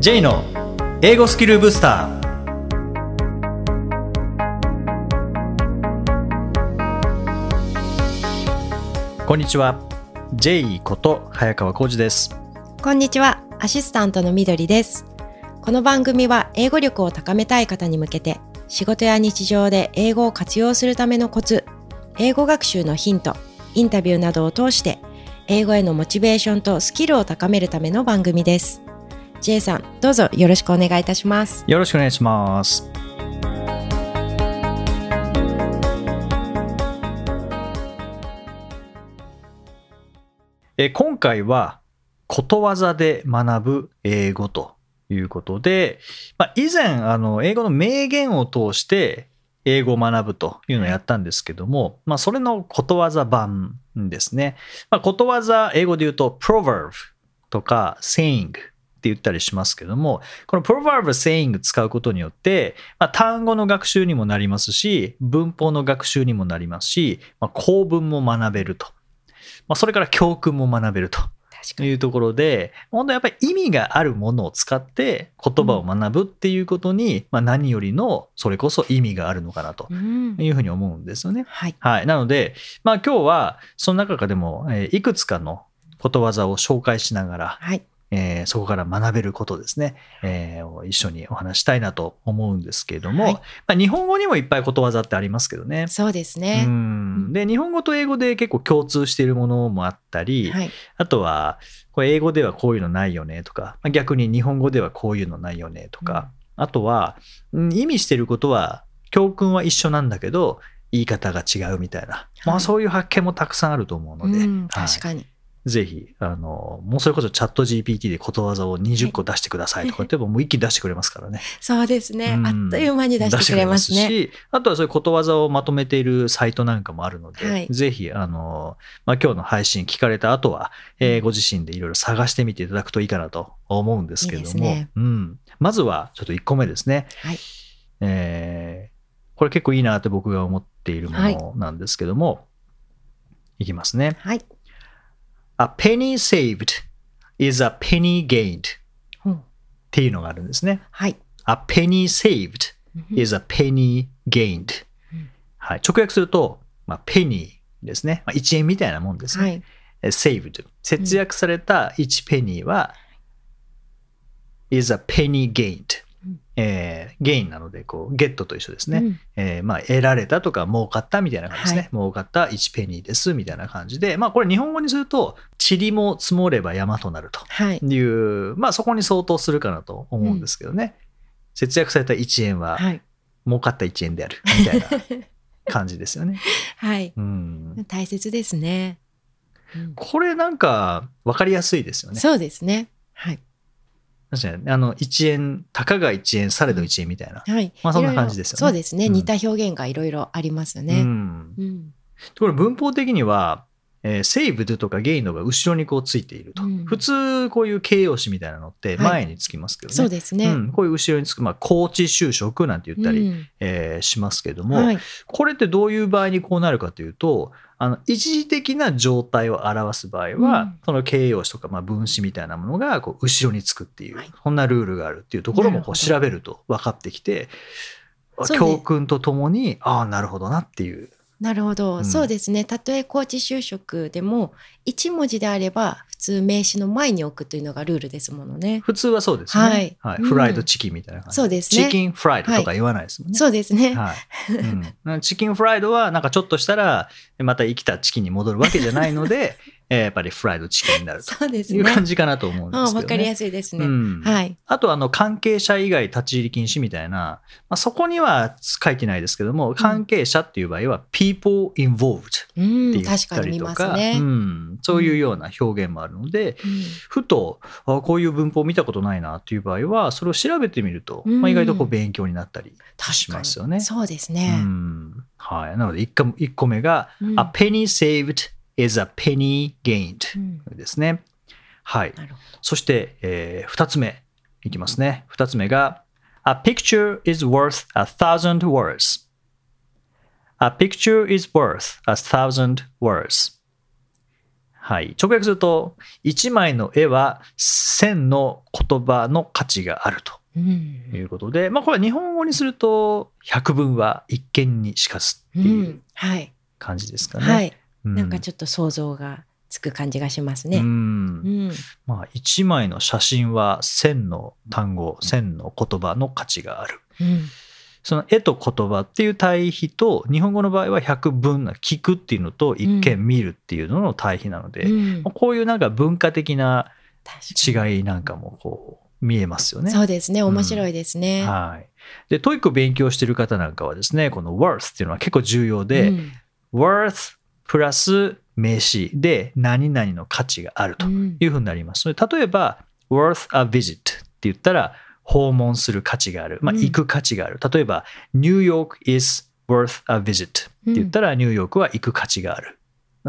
J の英語スキルブスターこんにちは J こと早川浩二ですこんにちは、アシスタントのみどりです。この番組は英語力を高めたい方に向けて、仕事や日常で英語を活用するためのコツ、英語学習のヒント、インタビューなどを通して、英語へのモチベーションとスキルを高めるための番組です。J さん、どうぞよろしくお願いいたします。よろしくお願いしますえ今回はことわざで学ぶ英語ということで、まあ、以前あの英語の名言を通して英語を学ぶというのをやったんですけども、まあ、それのことわざ版ですね。まあ、ことわざ、英語で言うと proverb とか saying って言ったりしますけども、この proverb、saying 使うことによって、まあ、単語の学習にもなりますし、文法の学習にもなりますし、まあ、構文も学べると。まあ、それから教訓も学べると。いうところで、本当やっぱり意味があるものを使って言葉を学ぶっていうことに、まあ、何よりのそれこそ意味があるのかなとうんいうふうに思うんですよね。はい。はい。なので、まあ今日はその中でも、えーいくつかのことわざを紹介しながら、はい。えーそこから学べることですね、えーを一緒にお話したいなと思うんですけれども、はい。まあ、日本語にもいっぱいことわざってありますけどね。そうですうね。ん。で日本語と英語で結構共通しているものもあったり、はい。あとはこれ英語ではこういうのないよねとかまあ逆に日本語ではこういうのないよねとか、あとはうん意味してることは教訓は一緒なんだけど言い方が違うみたいな、まあ、はいそういう発見もたくさんあると思うので、うん、はい。確かに。ぜひあのもうそれこそチャット GPT でことわざを20個出してくださいとか言ってももう一気に出してくれますからね。そうですね。うんあっという間に出してくれますね。出しあとはそういうことわざをまとめているサイトなんかもあるので、はいぜひあの、まあ、今日の配信聞かれた後は、えーご自身でいろいろ探してみていただくといいかなと思うんですけれどもいいねうん、まずはちょっと1個目ですね、はい。えーこれ結構いいなって僕が思っているものなんですけども、い、きますね。はい。A penny saved is a penny gained うんっていうのがあるんですね。はい。A penny saved is a penny gained うん。はい、直訳すると、まあ、ペニーですね。まあ、1円みたいなもんですね。はい。え saved。節約された1ペニーは、is a penny gained うん。えー、ゲインなので、こう、ゲットと一緒ですね。うんえーまあ、得られたとか、儲かったみたいな感じですね。はい儲かった1ペニーです、みたいな感じで、まあ、これ日本語にすると、塵も積もれば山となると。はい。いう、まあそこに相当するかなと思うんですけどね。節約された1円ははい。儲かった1円であるみたいな感じですよね。はい。うん、大切ですね。うんこれなんか分かりやすいですよね。そうですね。はい。確かにあの1円、たかが1円、されど1円みたいな。はい。まあそんな感じですよねそうですね。うん似た表現がいろいろありますようね。ん、うん。これ文法的には、えー、セーブドとかゲインのが後ろにこうついていると。うん普通こういう形容詞みたいなのって前につきますけどね。そうですね。うん、こういう後ろにつく、まあ、高知就職なんて言ったり、うんえーしますけども、はい。これってどういう場合にこうなるかというとあの一時的な状態を表す場合は、うんその形容詞とかまあ分詞みたいなものがこう後ろにつくっていう、はいそんなルールがあるっていうところもこう調べると分かってきて教訓とともにああなるほどなっていうなるほど、うん。そうですね。たとえ高知就職でも、一文字であれば、普通名詞の前に置くというのがルールですものね。普通はそうですよね、はい。うんフライドチキンみたいな感じ、そうですね。チキンフライドとか言わないですもんね。そうですね。はい。うん、チキンフライドはなんかちょっとしたらまた生きたチキンに戻るわけじゃないのでえーやっぱりフライドチキンになるとそうですね。いう感じかなと思うんですけどね。かりやすいですね。うんはい。あとあの関係者以外立ち入り禁止みたいな、まあ、そこには書いてないですけども関係者っていう場合は people involved ってうん、言ったりとか、ますね。うん、そういうような表現もあるので、うんふとあこういう文法見たことないなっていう場合はそれを調べてみると、うんまあ、意外とこう勉強になったりしますよね。そうですうね。んはい、なので 1, 個1個目が、うん A penny saved is a penny gained うんですね。はい。そして、え2つ目いきますね。2つ目が A picture is worth a thousand words. A picture is worth a thousand words. はい、直訳すると1枚の絵は1000の言葉の価値があるとうんいうことで、まあ、これは日本語にすると百聞は一見にしかずってういうんはい。感じですかね。はい。うなんかちょっと想像がつく感じがしますうね。うんん。まあ、1枚の写真は1000の単語1000の言葉の価値がある。うん。その絵と言葉っていう対比と日本語の場合は百聞な聞くっていうのと一見見るっていうのの対比なので、うんこういうなんか文化的な違いなんかもこう見えますよね。そうですね。面白いですね。はい、で、 TOEIC 勉強してる方なんかはですね、この worth っていうのは結構重要で、うん worth プラス名詞で何々の価値があるとうんいうふうになります。それ例えば worth a visit って言ったら訪問する価値がある、まあ、うん行く価値がある。例えば New York is worth a visit って言ったらニューヨークは行く価値がある。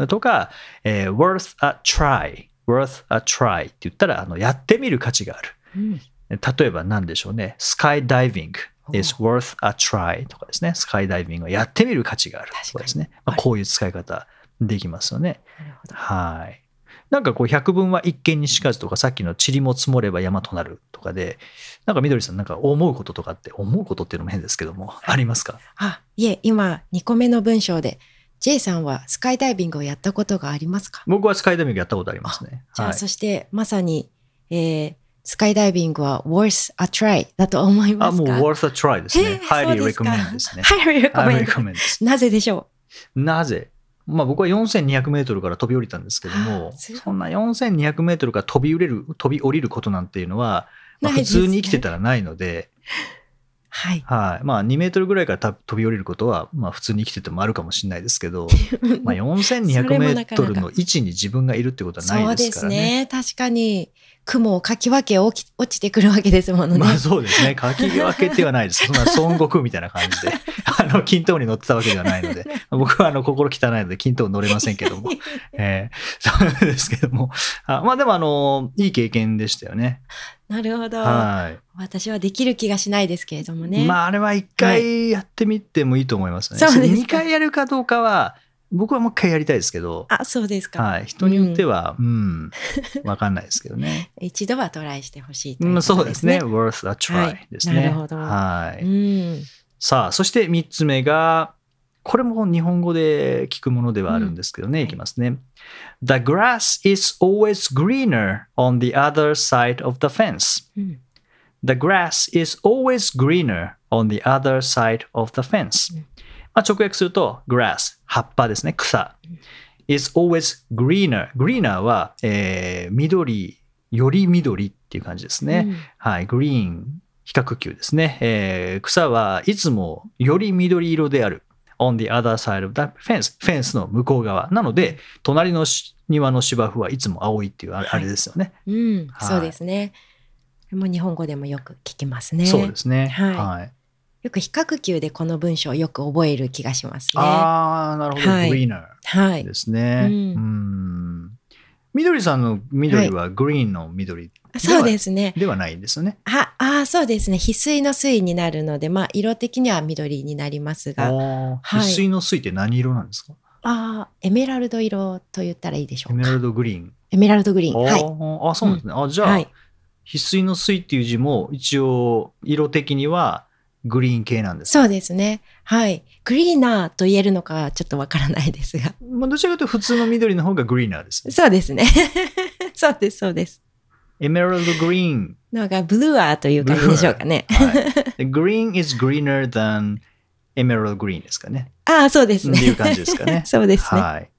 とか、えー worth a try worth a try って言ったらあのやってみる価値がある。うん例えば何でしょうね。スカイダイビング is worth a try とかですね。スカイダイビングはやってみる価値があるとかですね。まあ、こういう使い方できますよね。はい。なんかこう百聞は一見にしかずとかさっきの塵も積もれば山となるとかでなんかみどりさんなんか思うこととかって思うことっていうのも変ですけどもありますか？あ、いえ、今、2個目の文章で、J さんはスカイダイビングをやったことがありますか？僕はスカイダイビングやったことありますね。じゃあ、はいそして、まさに、えースカイダイビングは worth a try だと思いまあ、もうすか worth a try ですね。highly ですか recommend ですね。highly recommend。なぜでしょなぜ？まあ僕は4200メートルから飛び降りたんですけどはもそんな4200メートルから飛び降りる、飛び降りることなんていうのは、まあ普通に生きてたらないので、うはい。はい。まあ2メートルぐらいからた飛び降りることは、まあ普通に生きててもあるかもしれないですけど、まあ 4200メートルの位置に自分がいるってことはないでそうですすからね。ね。確かに、雲をかき分け落ち落ちてくるわけですものね。まあそうですね。かき分けてはないです。そんな孫悟空みたいな感じで、あの、均等に乗ってたわけではないので、僕はあの、心汚いので均等に乗れませんけども、えーそうですけども。あまあでもあの、いい経験でしたよね。なるほど。はい。私はできる気がしないですけれどもね。まああれは一回やってみてもいいと思いますね。そうですか二回やるかどうかは、僕はもう一回やりたいですけど、あ、そうですか。はい。人によっては、うん、わかんないですけどね。一度はトライしてほしいといううん、ことそうですね。worth a は try いですね。なるほどはい。うん。さあ、そして3つ目が、これも日本語で聞くものではあるんですけどね、うんいきますね。The grass is always greener on the other side of the fence. うん The grass is always greener on the other side of the fence. うんまあ、直訳すると、grass、葉っぱですね、草。is always greener. greener は、えー緑、より緑っていう感じですね。うんはい、グリーン、比較級ですね。えー草はいつもより緑色である。on the other side of the fence. フェンスの向こう側。なので、隣のし庭の芝生はいつも青いっていうあれ,、ですよね。うん、はいそうですね。も日本語でもよく聞きますね。そうですね。はいはい、よく比較級でこの文章をよく覚える気がしますね。ああ、なるほど。はい greener はい。ですね。ううんん。緑さんの緑はグリーンの緑そうですね。ではないんですよね。ああ、そうですね。翡翠の水になるので、まあ、色的には緑になりますが、ああーはい翡翠の水って何色なんですか？あー、エメラルド色と言ったらいいでしょうか。エメラルドグリーン。エメラルドグリーン。はい。あーあ、そうなんですね。あ、じゃあ、はい。翡翠の水っていう字も一応色的にはグリーン系なんです。そうですね。はい。グリーナーと言えるのかちょっとわからないですが。まあ、どちらかというと普通の緑の方がグリーナーですね。そうですね。そうです、そうです。エメラルドグリーン。なんかブルーアーという感じでしょうかね。はい、グリーン is greener than エメラルドグリーンですかね。ああ、そうですね。っていう感じですかね そうですね。はい。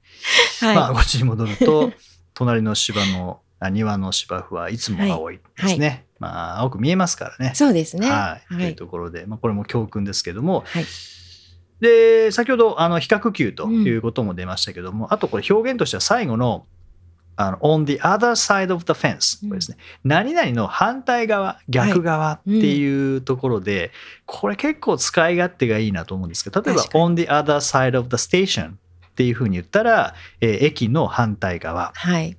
はい。まあ、こっちに戻ると、隣の芝の、あ庭の芝生はいつも青いですね。まあ、青く見えますからね。そうですね。はい。とはい。いうところで、まあ、これも教訓ですけども、はい。で、先ほど、あの、比較級ということも出ましたけども、あとこれ表現としては最後の、あの、on the other side of the fence。うんこれですね。何々の反対側、逆側っていうところで、これ結構使い勝手がいいなと思うんですけど、例えば、on the other side of the station っていうふうに言ったら、えー駅の反対側。はい。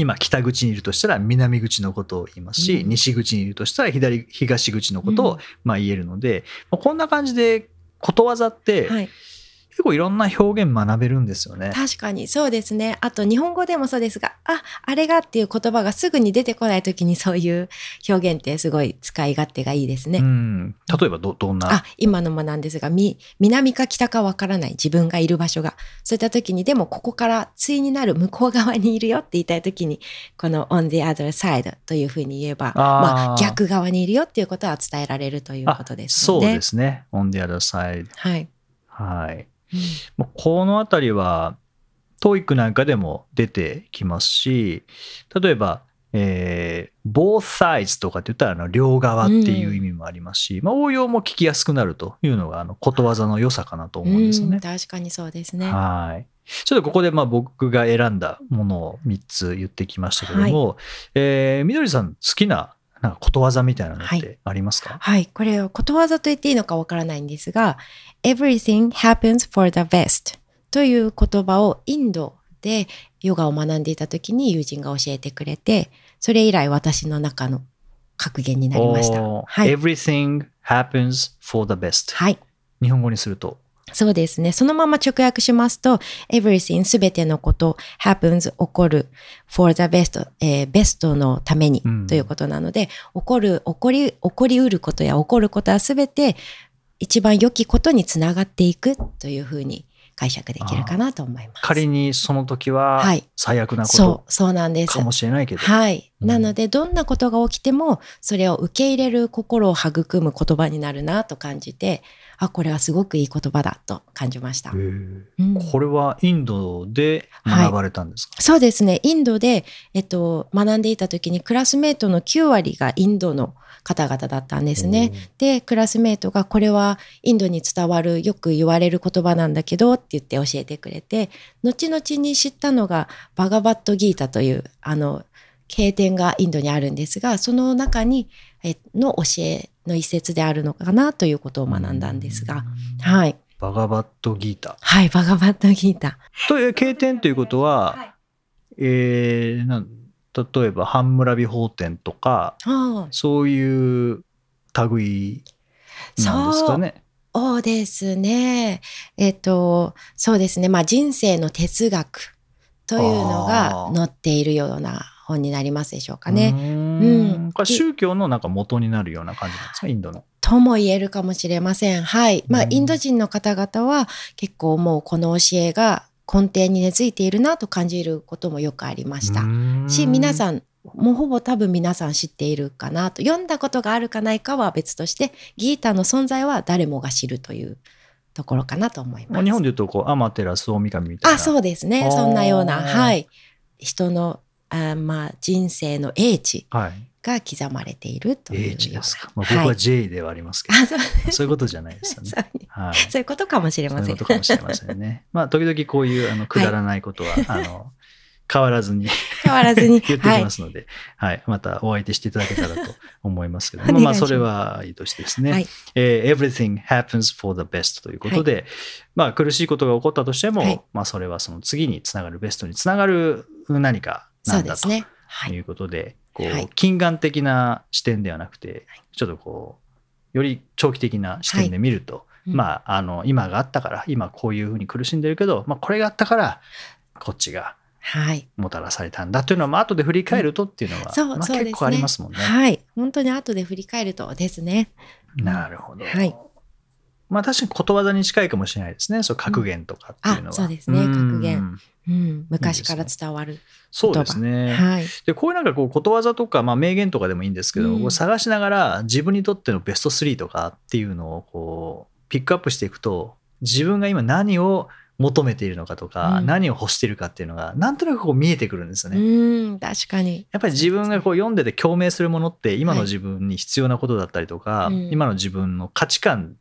今、北口にいるとしたら南口のことを言いますし、うん西口にいるとしたら左東口のことを、うんまあ、言えるので、まあこんな感じでことわざって、はい。結構いろんな表現学べるんですよね。確かにそうですね。あと日本語でもそうですが、あ、あれがっていう言葉がすぐに出てこない時にそういう表現ってすごい使い勝手がいいですね。うん、例えばどどんな？あ、今のもなんですが、み、南か北かわからない自分がいる場所が。そういった時に、でもここから対になる向こう側にいるよって言いたい時に、この on the other side というふうに言えば、あーまあ逆側にいるよっていうことは伝えられるということですそう。ですね。on the other side。はい。はい。うんもうこのあたりは、TOEIC なんかでも出てきますし、例えば、えー both sides とかって言ったらあの両側っていう意味もありますし、まあ、応用も聞きやすくなるというのがあのことわざの良さかなと思うんですよね。うん確かにそうですね。はい。ちょっとここでまあ僕が選んだものを3つ言ってきましたけども、えーみどりさん好きななんかことわざみたいなのってありますか、はい。これをことわざと言っていいのかわからないんですが、everything happens for the best という言葉をインドでヨガを学んでいた時に友人が教えてくれて、それ以来私の中の格言になりました。はい。Everything happens for the best。はい。日本語にすると。そうですね。そのまま直訳しますと、everything すべてのこと、happens 起こる for the best、えーベストのためにうんということなので、起こる、起こり、起こりうることや起こることはすべて一番良きことにつながっていくというふうに解釈できるかなと思います。仮にその時ははい最悪なこそとう、そうなんですか。もしれないけど。はい。うんなので、どんなことが起きても、それを受け入れる心を育む言葉になるなと感じて、あ、これはすごくいい言葉だと感じました。うん。これはインドで学ばれたんですか、そうですね。インドで、えっと、学んでいた時にクラスメートの9割がインドの方々だったんですね。で、クラスメートがこれはインドに伝わるよく言われる言葉なんだけどって言って教えてくれて、後々に知ったのがバガバットギータというあの経典がインドにあるんですが、その中にえの教えの一節であるのかなということを学んだんですが、はい。バガバットギータ。はい、バガバットギータ。という経典ということは、えーなん例えば半村美法典とかそういう類なんですかね。そうですね。えっと、そうですね。まあ人生の哲学というのが載っているような本になりますでしょうかうね。ーんうんこれ宗教のなんか元になるような感じなんですか？インドの。とも言えるかもしれません。はい。まあうんインド人の方々は結構もうこの教えが根底に根付いているなと感じることもよくありました。し、皆ん。さん、もうほぼ多分皆さん知っているかなと。読んだことがあるかないかは別として、ギータの存在は誰もが知るというところかなと思います。日本でいうとこうアマテラス大神みたいな。あ、そうですね。そんなような、はい。人の、あまあ、人生の英知はい。が刻まれているというような。英知ですか。まあ、僕ははい J ではありますけど、あそうそういうことじゃないですよね。そうはい。そういうことかもしれそういうません。ことかもしれませんね。まあ、時々こういうあのくだらないことは、あの、変わらずに 変わらずに。言ってきはいま。すので、はい、またお相手していただけたらと思いますけどおも、ますまあ、それはいいとしてですね、はいえー everything happens for the best ということで、まあ、苦しいことが起こったとしても、はいまあ、それはその次につながるベストにつながる何かそなだとうんですね。はいい。うことで、こうはい近眼的な視点ではなくて、ちょっとこう、より長期的な視点で見ると、うんまあ、あの、今があったから、今こういうふうに苦しんでるけど、まあ、これがあったから、こっちがはい。もたらされたんだというのは、まあ後で振り返るとっていうのは、ま。結構ありますもんね。はい。本当に後で振り返るとですね。なるほど。はいまあ確かにことわざに近いかもしれないですね。そう格言とかっていうのは。あそうですねん格言うん。昔から伝わるそう。ですね。はい。でこういうなんかこうことわざとか、まあ、名言とかでもいいんですけど、うん探しながら自分にとってのベスト3とかっていうのをこうピックアップしていくと自分が今何を求めているのかとか、うん何を欲しているかっていうのがなんとなくこう見えてくるんですようね。ん、確かに。やっぱり自分がこう読んでて共鳴するものって今の自分に必要なことだったりとか、うん今の自分の価値観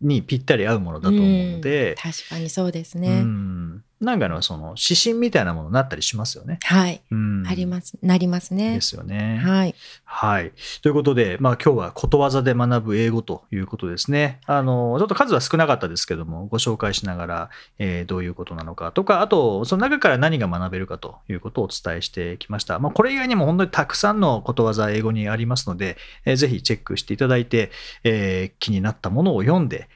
にぴったり合うものだと思うので、確かにそうですうね。んなんかのその指針みたいなものになったりしますよね。はい。うん、あります。なりますねで。すよね。はい。はい。ということで、まあ今日はことわざで学ぶ英語ということですね。あの、ちょっと数は少なかったですけども、ご紹介しながら、えーどういうことなのかとか、あと、その中から何が学べるかということをお伝えしてきました。まあこれ以外にも本当にたくさんのことわざ英語にありますので、えーぜひチェックしていただいて、えー気になったものを読んで、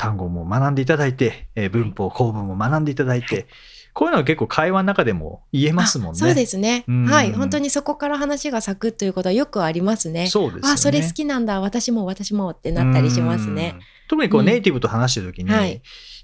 単語も学んでいただいて、えー文法構文も学んでいただいて、こういうのは結構会話の中でも言えますもんね。あそうですね。うん。はい。本当にそこから話が咲くということはよくありますね。そうですよね。あそれ好きなんだ。私も私もってなったりしますね。うん。特にこううん。ネイティブと話してる時に、はい。やっ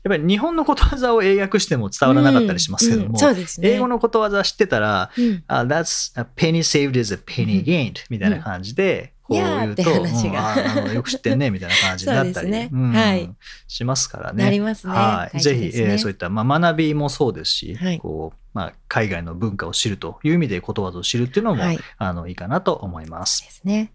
ぱり日本のことわざを英訳しても伝わらなかったりしますけどうん。うん。うですね。英語のことわざ知ってたら、うん。あ That's a penny saved is a penny うん。gained みたいな感じで、こういうと、話が。うんああのよく知ってんねみたいな感じになったり、ね。うんはい。しますからね。なりますね。はい、ぜひ、えーそういった、まあ、学びもそうですし、はい。こうまあ、海外の文化を知るという意味でことわざを知るっていうのも、はい。あのいいかなと思います。ですね。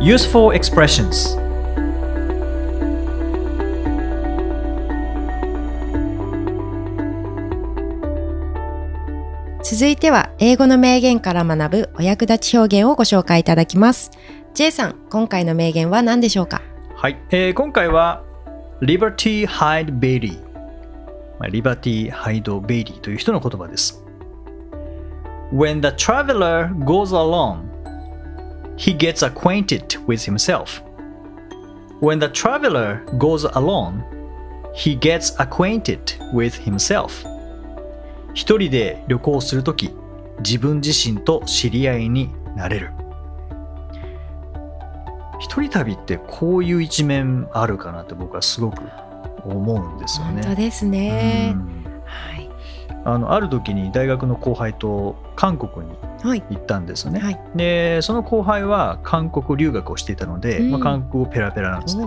Useful expressions 続いては英語の名言から学ぶお役立ち表現をご紹介いただきます J さん今回の名言は何でしょうかはい、えー今回は Liberty Hyde Bailey、まあ、リバティ・ハイド・ベイリーという人の言葉です。When the traveler goes alone, he gets acquainted with himself. When the traveler goes alone, he gets acquainted with himself. 一人で旅行するとき、自分自身と知り合いになれる。一人旅ってこういう一面あるかなって僕はすごく思うんですよね。本当ですねうんはいあのある時に大学の後輩と韓国にはい。行ったんですよね。はい。でその後輩は韓国留学をしていたので、うん。まあ、韓国語ペラペラなんですね。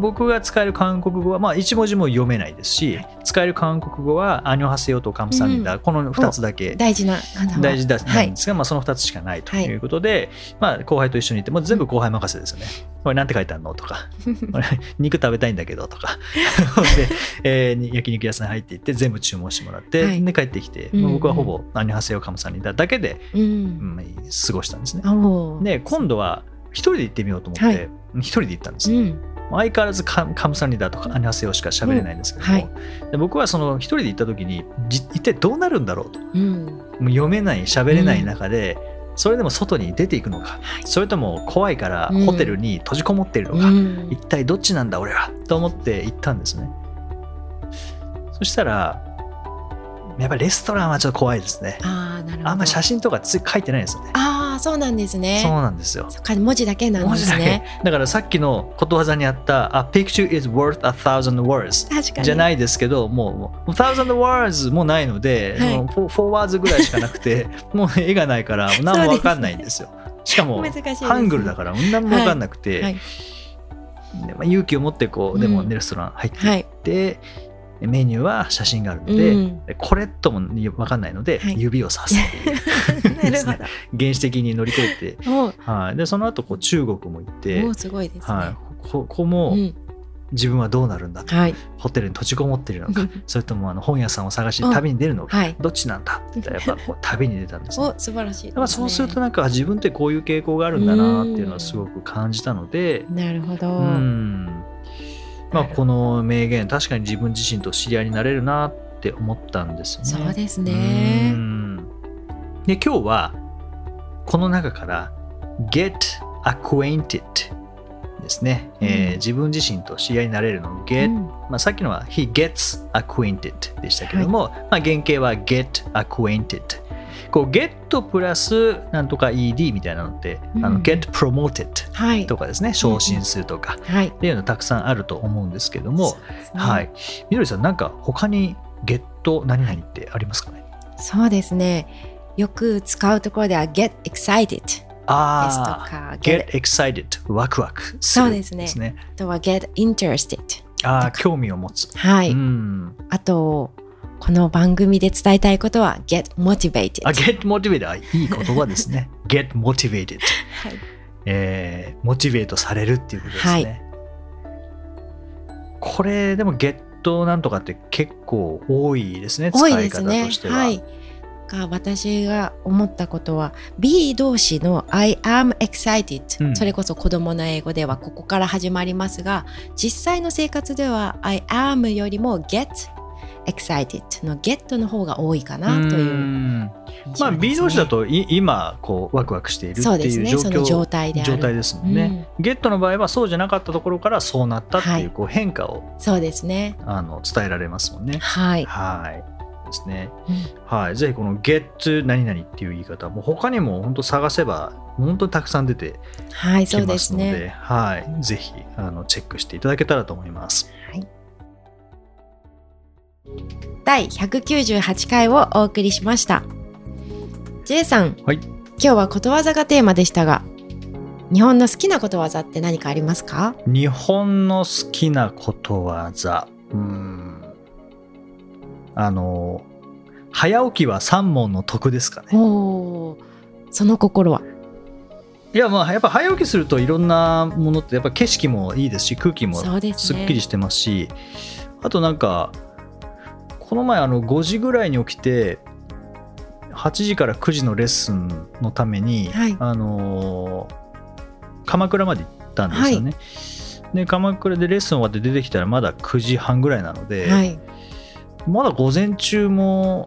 僕が使える韓国語は、まあ、一文字も読めないですし、はい。使える韓国語はアニョハセヨとカムサンニダ、うん。この2つだけ。大事な大事だんですが、まあ、その2つしかないということで、まあ、後輩と一緒にいてもう全部後輩任せですよね。これなんて書いてあるのとか、肉食べたいんだけどとか。で、えーに焼肉屋さん入っていって全部注文してもらって、はい。で帰ってきて、僕はほぼアニョハセヨカムサンニダだけで、うん。うん過ごしたんですね。で今度は一人で行ってみようと思って、はい。一人で行ったんです。よ。うん。相変わらずカカムサンニダとかアニョハセヨしか喋れないんですけども、うんはい。で僕はその一人で行った時にじ一体どうなるんだろうと。うん。もう読めない喋れない中で、それでも外に出ていくのか、はい。それとも怖いからうん。ホテルに閉じこもっているのか、うん。一体どっちなんだ俺は。と思って行ったんですね。そしたらやっぱりレストランはちょっと怖いですね。あーなるほど。あんまり写真とかつ書いてないんですよね。ああそうなんですね。そうなんですよ。文字だけなんですね。だからさっきのことわざにあった「A picture is worth a thousand words」確かに。じゃないですけどもう thousand words もないので、はい。もう four four words ぐらいしかなくて もう絵がないから何もわかんないんですよ。しかもハングルだから何もわかんなくて、はい。でまあ、勇気を持ってこうでもうん。レストラン入ってはいいって、メニューは写真があるので、うん。でこれとも分かんないので、はい。指をさすね ほ 原始的に乗り越えて、はい、でその後こう中国も行ってすごいですね。はい、ここもうん。自分はどうなるんだと、はい。ホテルに閉じこもっているのかそれともあの本屋さんを探して旅に出るのか、はい。どっちなんだってやっぱこう旅に出たんですね。お素晴らしい。ですねだからそうするとなんか自分ってこういう傾向があるんだなっていうのはすごく感じたので、なるほど。うんまあ、この名言確かに自分自身と知り合いになれるなって思ったんですよね。そうですね。うん。で今日はこの中から「get acquainted」ですね、えーうん。自分自身と知り合いになれるのを get、うん。まあ、さっきのは he gets acquainted でしたけども、まあ、原型は get acquainted こう get プラスなんとか ed みたいなのって、あのうん get promoted はい。とかですね。昇進するとか。はい。っていうのたくさんあると思うんですけども、はい。みどりさんなんか他に get 何々ってありますかね？そうですね。よく使うところでは get excited ですとああか get excited ワクワクするそうですね。ですね。あとは get interested ああ興味を持つ、はい、うん。あとこの番組で伝えたいことは get motivated. あ get motivated あいい言葉ですね。get motivated はい。えーモチベートされるっていうことですね。はい。これでもゲットなんとかって結構多いですね、多い使い方ですねとしては。はい。が私が思ったことは B 動詞の I am excited、うん。それこそ子供の英語ではここから始まりますが実際の生活では I am よりも get excited の get の方が多いかなという。んまあ B 動詞だとい今こうワクワクしているっていう状況ね状態である。状態ですもんね、ゲットの場合はそうじゃなかったところからそうなったってはい。いうこう変化をそうですね。あの伝えられますもんね。はい、はい。ですね。うん。はい。ぜひこの get 何々っていう言い方、もう他にも本当探せば本当にたくさん出てはい、きそうでますので、すねはい。ぜひあのチェックしていただけたらと思います。第198回をお送りしました J さん、はい今日はことわざがテーマでしたが日本の好きなことわざって何かありますか？日本の好きなことわざ。うーん。あの、早起きは三問の得ですかね。その心は？いや、まあ、やっぱ早起きするといろんなものって、やっぱ景色もいいですし、空気もすっきりしてますし、あとなんか、この前、あの5時ぐらいに起きて、8時から9時のレッスンのために、はい。あのー鎌倉まで行ったんですよね。で鎌倉でレッスン終わって出てきたらまだ9時半ぐらいなので、はい。まだ午前中も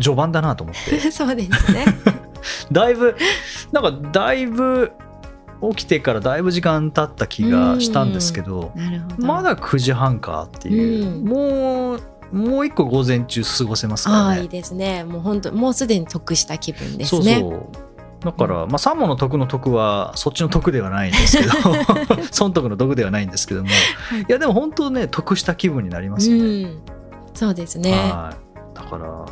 序盤だなと思って。そうですね。だいぶなんかだいぶ起きてからだいぶ時間経った気がしたんですけどまだ9時半かっていう、うん。もうもう一個午前中過ごせますからね。ああいいですね。もう本当もうすでに得した気分ですね。そうそう。だから、まあ、三問の得の得はそっちの得ではないんですけど 損得の得ではないんですけども。い。やでも本当ね得した気分になりますよね、うん。そうですね。はい。だから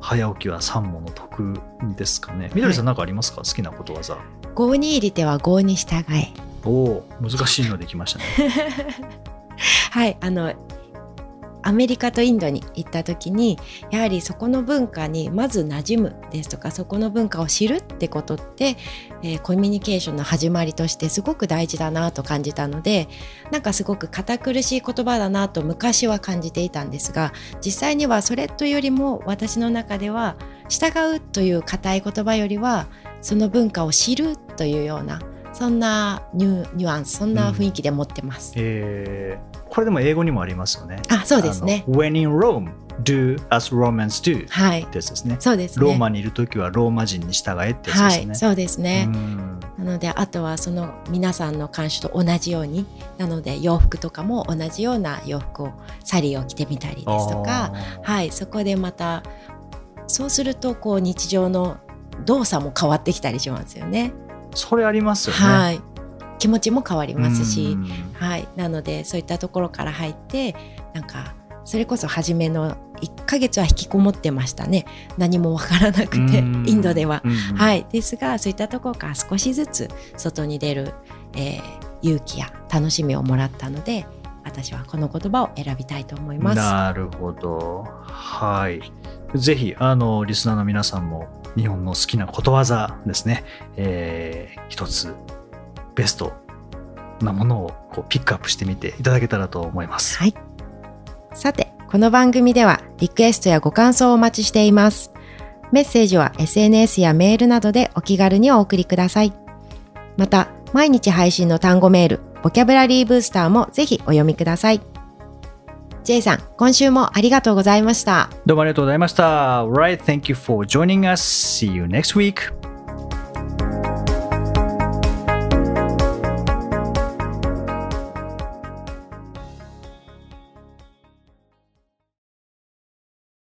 早起きは三問の得ですかね。みどりさん何かありますか、好きなことわざ。郷に入りては郷に従え。おお難しいのできましたね。はいあのアメリカとインドに行った時にやはりそこの文化にまず馴染むですとかそこの文化を知るってことって、えーコミュニケーションの始まりとしてすごく大事だなと感じたのでなんかすごく堅苦しい言葉だなと昔は感じていたんですが実際にはそれというよりも私の中では従うという硬い言葉よりはその文化を知るというようなそんなニュニュアンスそんな雰囲気で持ってます。えーこれでも英語にもありますよねあそうですね。When in Rome do as Romans do っはいですねそうですね。ローマにいる時はローマ人に従えってやつはい、ですね、そうですね。うんなのであとはその皆さんの慣習と同じようになので洋服とかも同じような洋服をサリーを着てみたりですとかはいそこでまたそうするとこう日常の動作も変わってきたりしますよね。それありますよねはい気持ちも変わりますし、うんはい、なのでそういったところから入ってなんかそれこそ初めの1ヶ月は引きこもってましたね何もわからなくてうんインドでは。うんはい、ですがそういったところから少しずつ外に出る、えー勇気や楽しみをもらったので私はこの言葉を選びたいと思います。なるほど。はい。ぜひ、あの、リスナーの皆さんも、日本の好きなことわざですね、えー一つ、ベストなものをこうピックアップしてみていただけたらと思います。はい。さて、この番組ではリクエストやご感想をお待ちしています。メッセージは SNS やメールなどでお気軽にお送りください。また、毎日配信の単語メール、ボキャブラリーブースターもぜひお読みください。J さん、今週もありがとうございました。どうもありがとうございました。Right, thank you for joining us. See you next week.